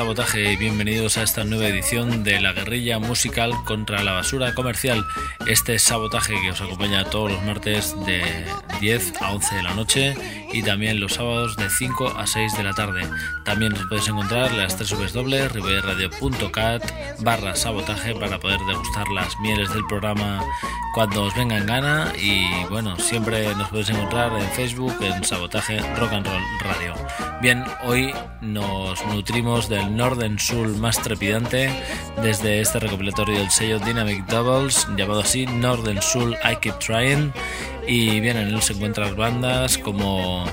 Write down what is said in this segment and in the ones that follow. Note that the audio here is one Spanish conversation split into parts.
Sabotaje y bienvenidos a esta nueva edición de la guerrilla musical contra la basura comercial. Este sabotaje que os acompaña todos los martes de 10 a 11 de la noche y también los sábados de 5 a 6 de la tarde. También os podéis encontrar en las www.ribeiradio.cat barra sabotaje para poder degustar las mieles del programa cuando os venga en gana y bueno, siempre nos podéis encontrar en Facebook en Sabotaje Rock and Roll Radio. Bien, hoy nos nutrimos del Northern Soul más trepidante desde este recopilatorio del sello Dynamic Doubles llamado así Northern Soul I Keep Trying y bien, en él se encuentran bandas como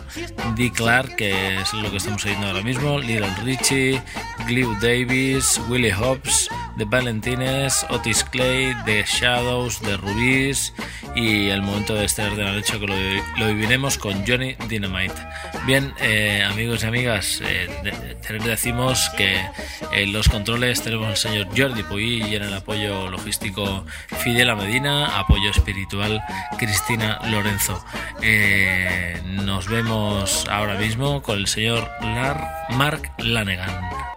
D. Clark, que es lo que estamos oyendo ahora mismo, Little Richie, Glew Davis, Willie Hobbs, The Valentines, Otis Clay, The Shadows, The Rubies y el momento de estar de la noche que lo, viviremos con Johnny Dynamite. Bien, eh, amigos y amigas, eh, de- de- decimos que en los controles tenemos al señor Jordi Puy y en el apoyo logístico Fidel Medina, apoyo espiritual Cristina Lorenzo. Eh, nos vemos ahora mismo con el señor Lar Mark Lanegan.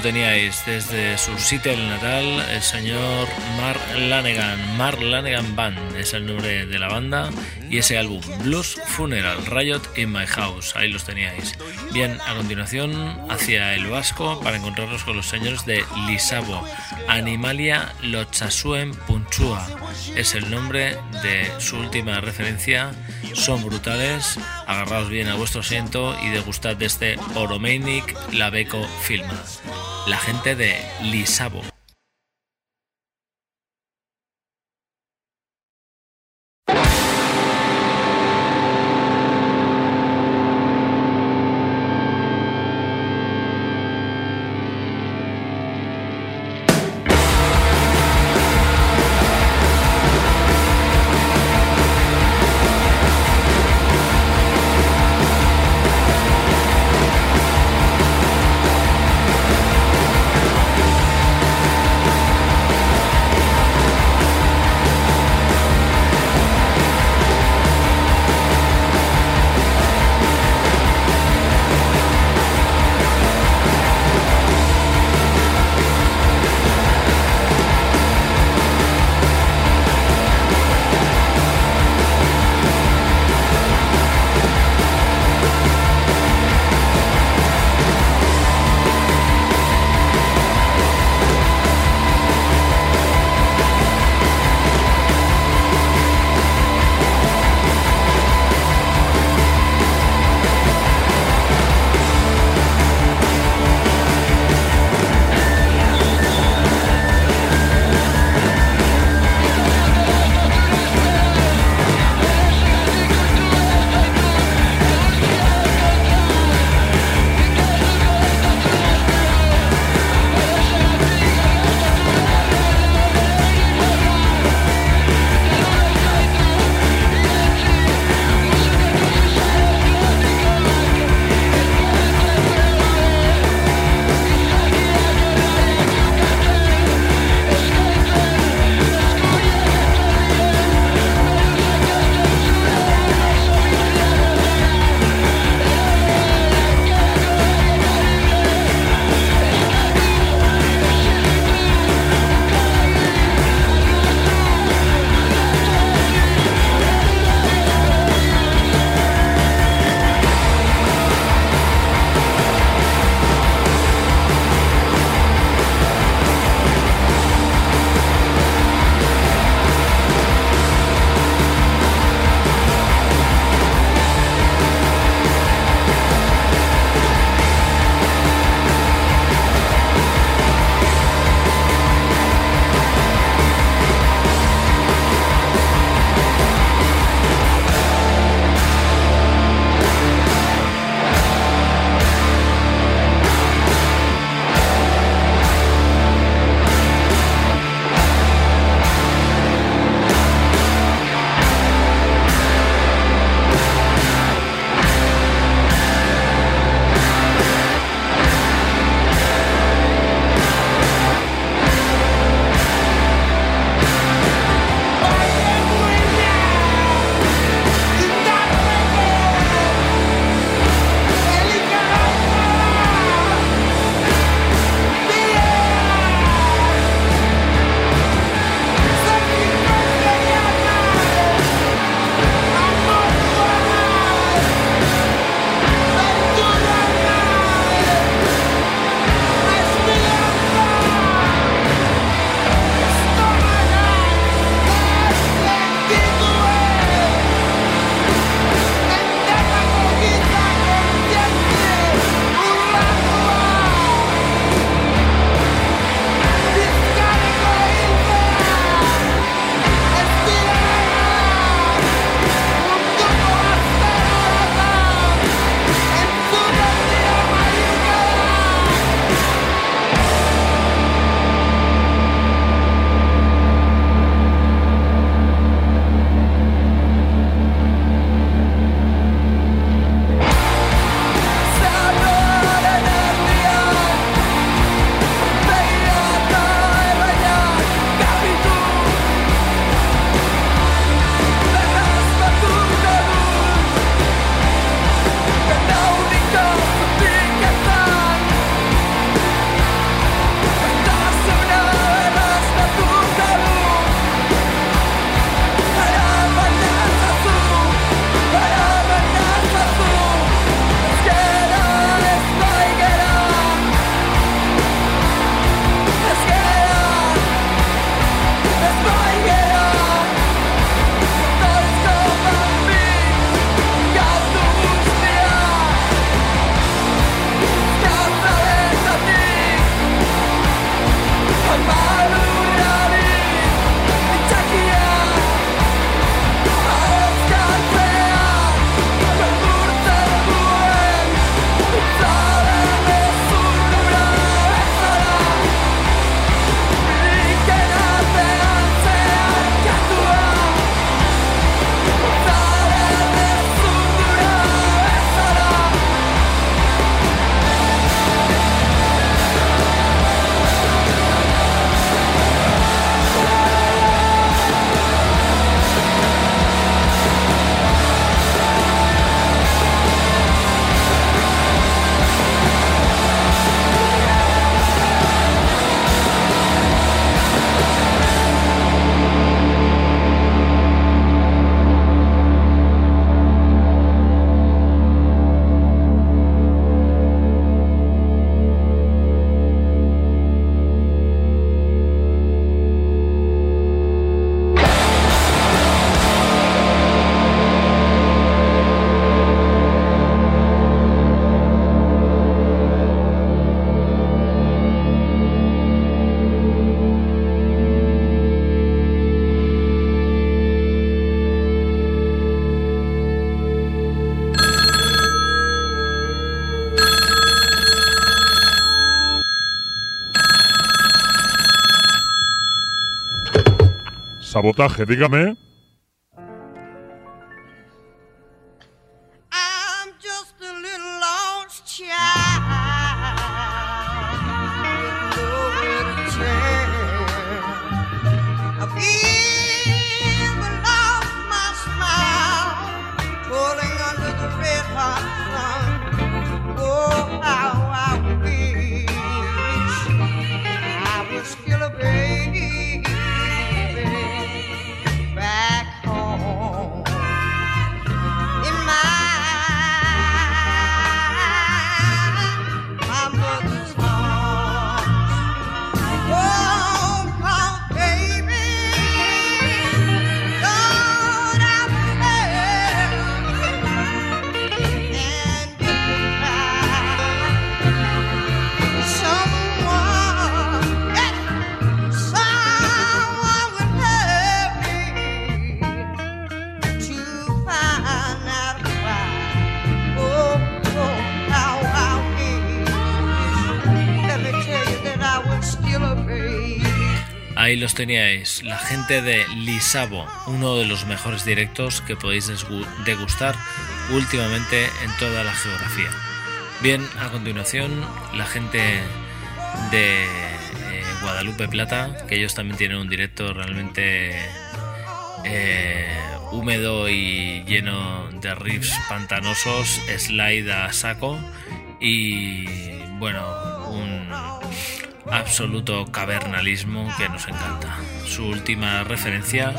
Lo teníais, desde su sitio natal, el señor Mark Lanegan. Mark Lanegan Band es el nombre de la banda y ese álbum, Blues Funeral, Riot in My House. Ahí los teníais. Bien, a continuación, hacia el Vasco para encontrarnos con los señores de Lisabo. Animalia Lochasuen Punchua es el nombre de su última referencia. Son brutales. Agarraos bien a vuestro asiento y degustad de este Oromeinik Labeco Filma. La gente de Lisabo. Sabotaje, dígame. Ahí los teníais, la gente de Lisabo, uno de los mejores directos que podéis degustar últimamente en toda la geografía. Bien, a continuación, la gente de eh, Guadalupe Plata, que ellos también tienen un directo realmente eh, húmedo y lleno de riffs pantanosos, slide a saco y bueno, un absoluto cavernalismo que nos encanta. Su última referencia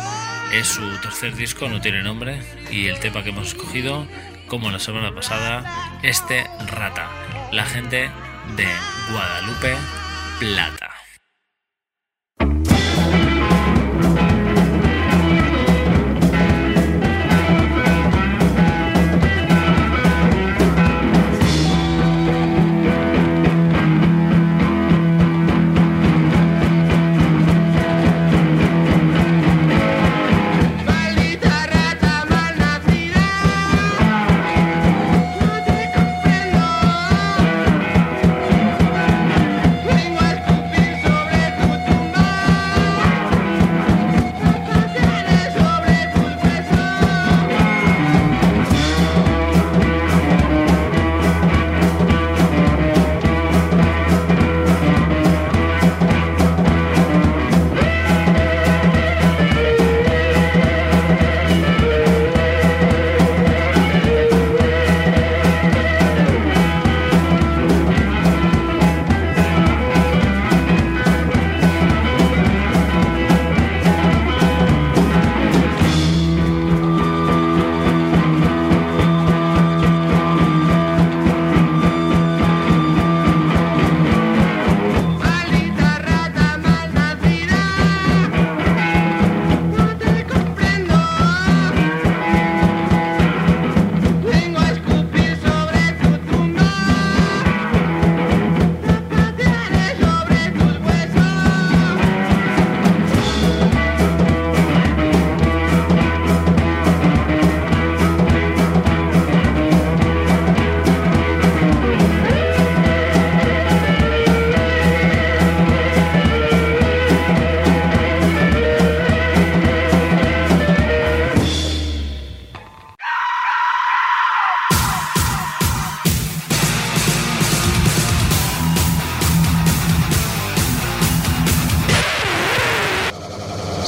es su tercer disco, no tiene nombre, y el tema que hemos escogido, como la semana pasada, este Rata, la gente de Guadalupe Plata.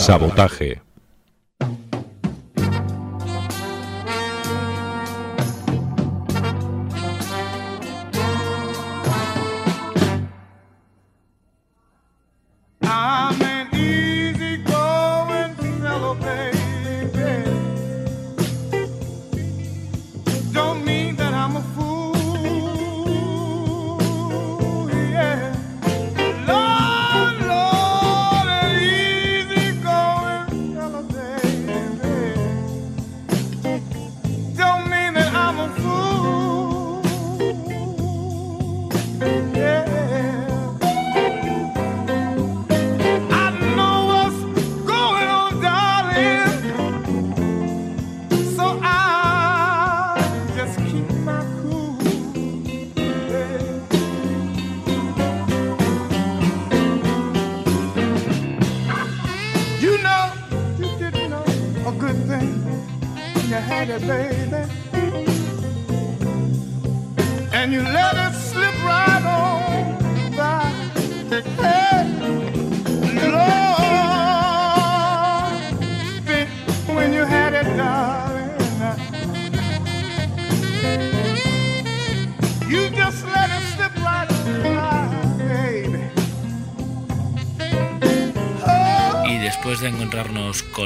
Sabotaje.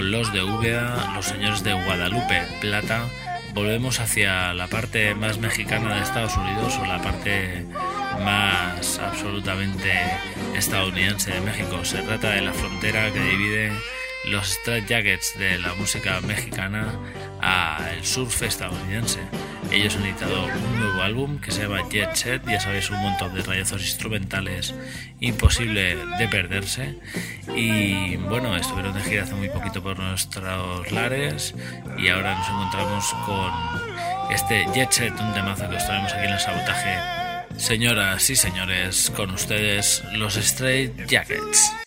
Los de Úbeda, los señores de Guadalupe Plata, volvemos hacia la parte más mexicana de Estados Unidos o la parte más absolutamente estadounidense de México. Se trata de la frontera que divide los Straight Jackets de la música mexicana al surf estadounidense. Ellos han editado un nuevo álbum que se llama Jet Set, ya sabéis, un montón de rayazos instrumentales imposible de perderse. Y bueno, estuvieron de gira hace muy poquito por nuestros lares y ahora nos encontramos con este Jet Set, un temazo que os traemos aquí en el sabotaje. Señoras y señores, con ustedes los Straight Jackets.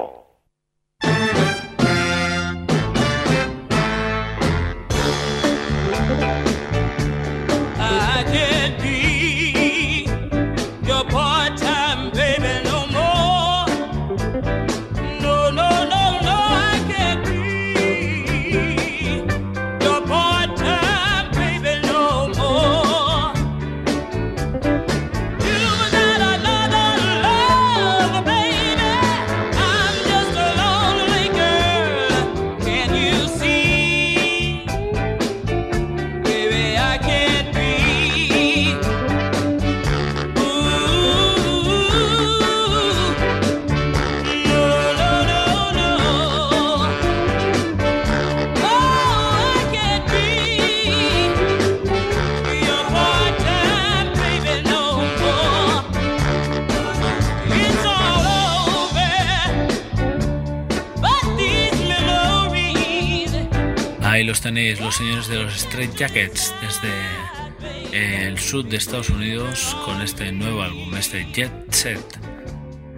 Tenéis, los señores de los Straight Jackets, desde el sur de Estados Unidos con este nuevo álbum, este Jet Set.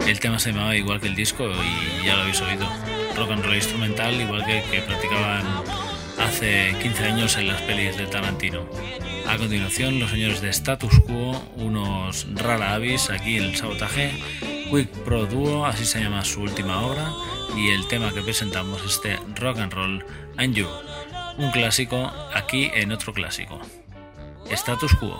El tema se llamaba igual que el disco y ya lo habéis oído. Rock and roll instrumental, igual que, que practicaban hace 15 años en las pelis de Tarantino. A continuación, los señores de Status Quo, unos rara avis aquí en el sabotaje, Quick Pro Duo, así se llama su última obra, y el tema que presentamos este Rock and Roll and You, un clásico aquí en otro clásico. Status Quo.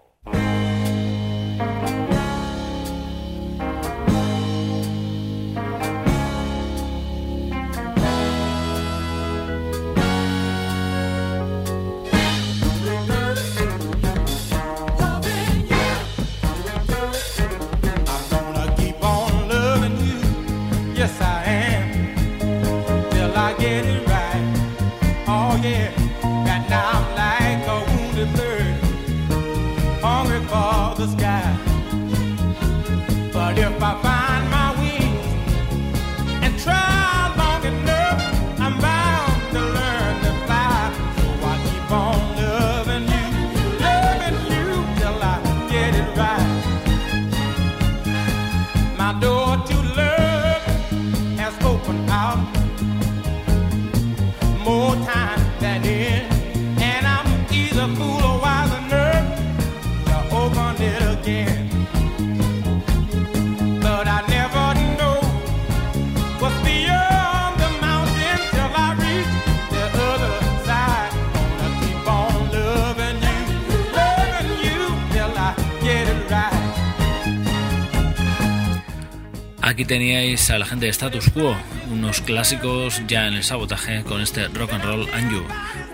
Teníais a la gente de Status Quo, unos clásicos ya en el sabotaje con este Rock and Roll and You,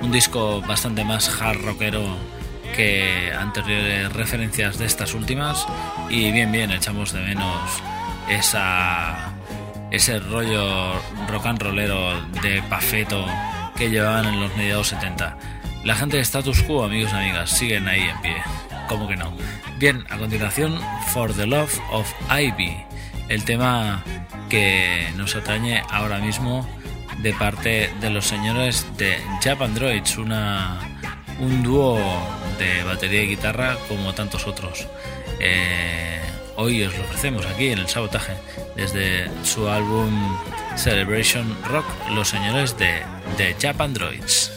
un disco bastante más hard rockero que anteriores referencias de estas últimas y bien bien echamos de menos esa ese rollo rock and rollero de pafeto que llevaban en los mediados 70. La gente de Status Quo, amigos y amigas, siguen ahí en pie. ¿Cómo que no? Bien, a continuación, For the Love of Ivy, el tema que nos atañe ahora mismo de parte de los señores de Japan Droids, una, un dúo de batería y guitarra como tantos otros. Eh, hoy os lo ofrecemos aquí en el sabotaje desde su álbum Celebration Rock, los señores de, de Japan Droids.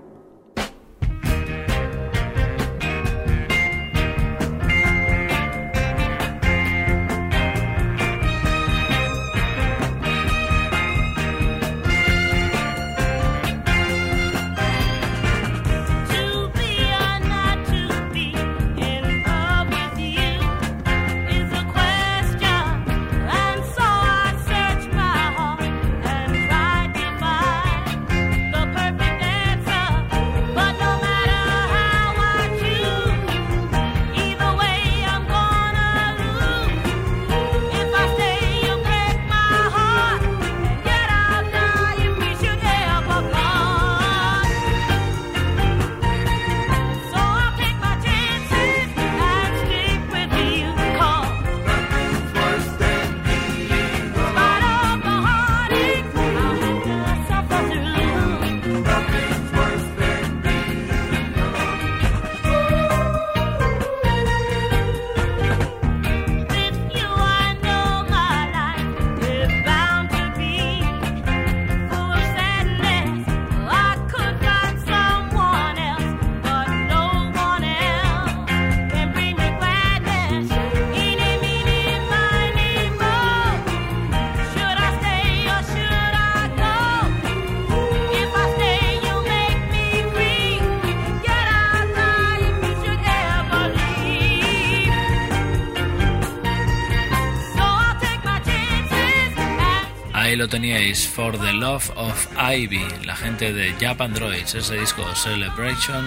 For the Love of Ivy, la gente de Japan Droids, ese disco Celebration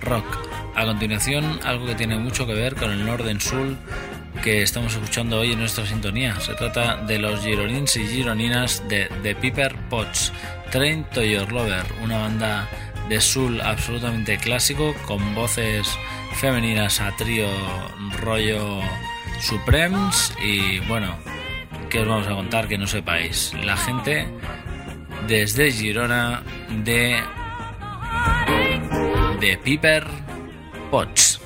Rock. A continuación, algo que tiene mucho que ver con el Norden Sul que estamos escuchando hoy en nuestra sintonía. Se trata de los gironins y gironinas de The Piper Pots, Train to Your Lover, una banda de soul absolutamente clásico con voces femeninas a trío rollo Supremes y bueno, os vamos a contar que no sepáis. La gente desde Girona de de Piper Potts.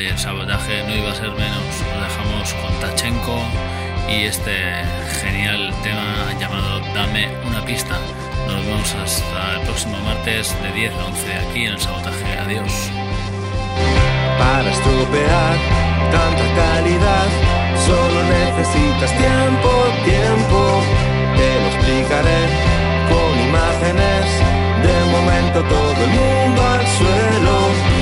Y el sabotaje no iba a ser menos. Lo dejamos con Tachenko y este genial tema llamado Dame una pista. Nos vemos hasta el próximo martes de 10 a 11 aquí en el sabotaje. Adiós. Para estropear tanta calidad, solo necesitas tiempo, tiempo. Te lo explicaré con imágenes. De momento todo el mundo al suelo.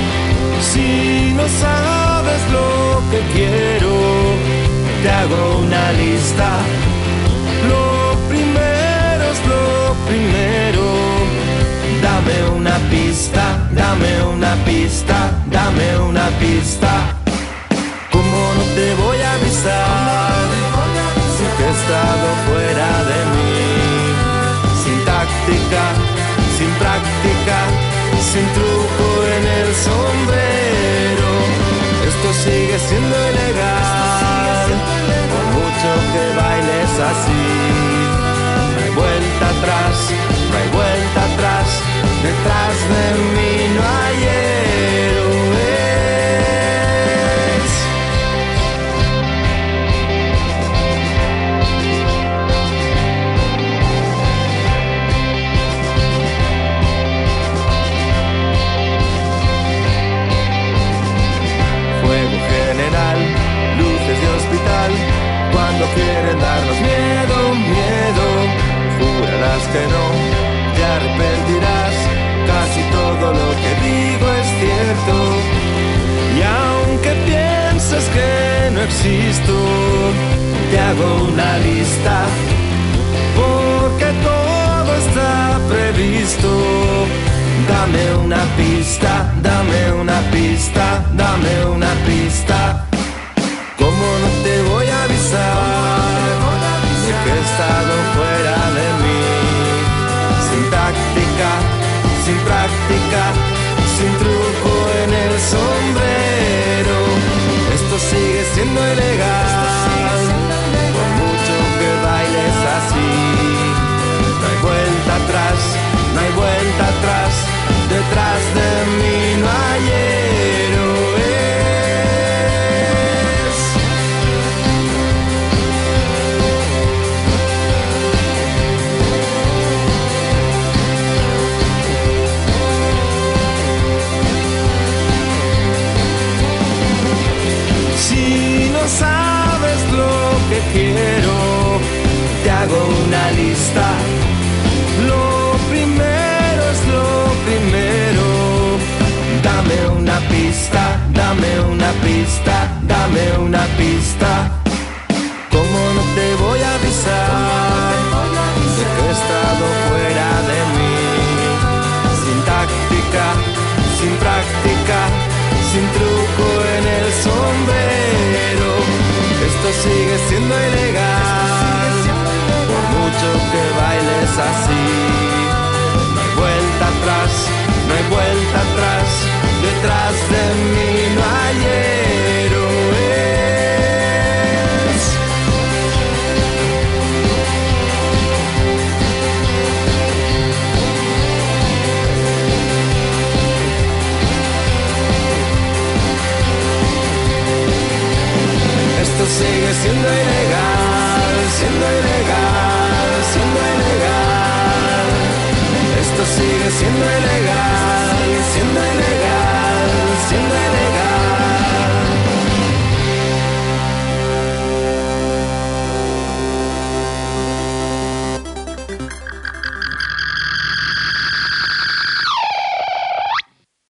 Si no sabes lo que quiero, te hago una lista. Lo primero es lo primero. Dame una pista, dame una pista, dame una pista. ¿Cómo no te voy a avisar? Si que he estado fuera de mí. Sin táctica, sin práctica, sin truco siendo ilegal, por mucho que bailes así. No hay vuelta atrás, no hay vuelta atrás, detrás de mí que no, te arrepentirás, casi todo lo que digo es cierto. Y aunque pienses que no existo, te hago una lista, porque todo está previsto. Dame una pista, dame una pista, dame una pista. ¿Cómo no te voy a avisar de que he estado fuera práctica, sin truco en el sombrero. Esto sigue siendo ilegal,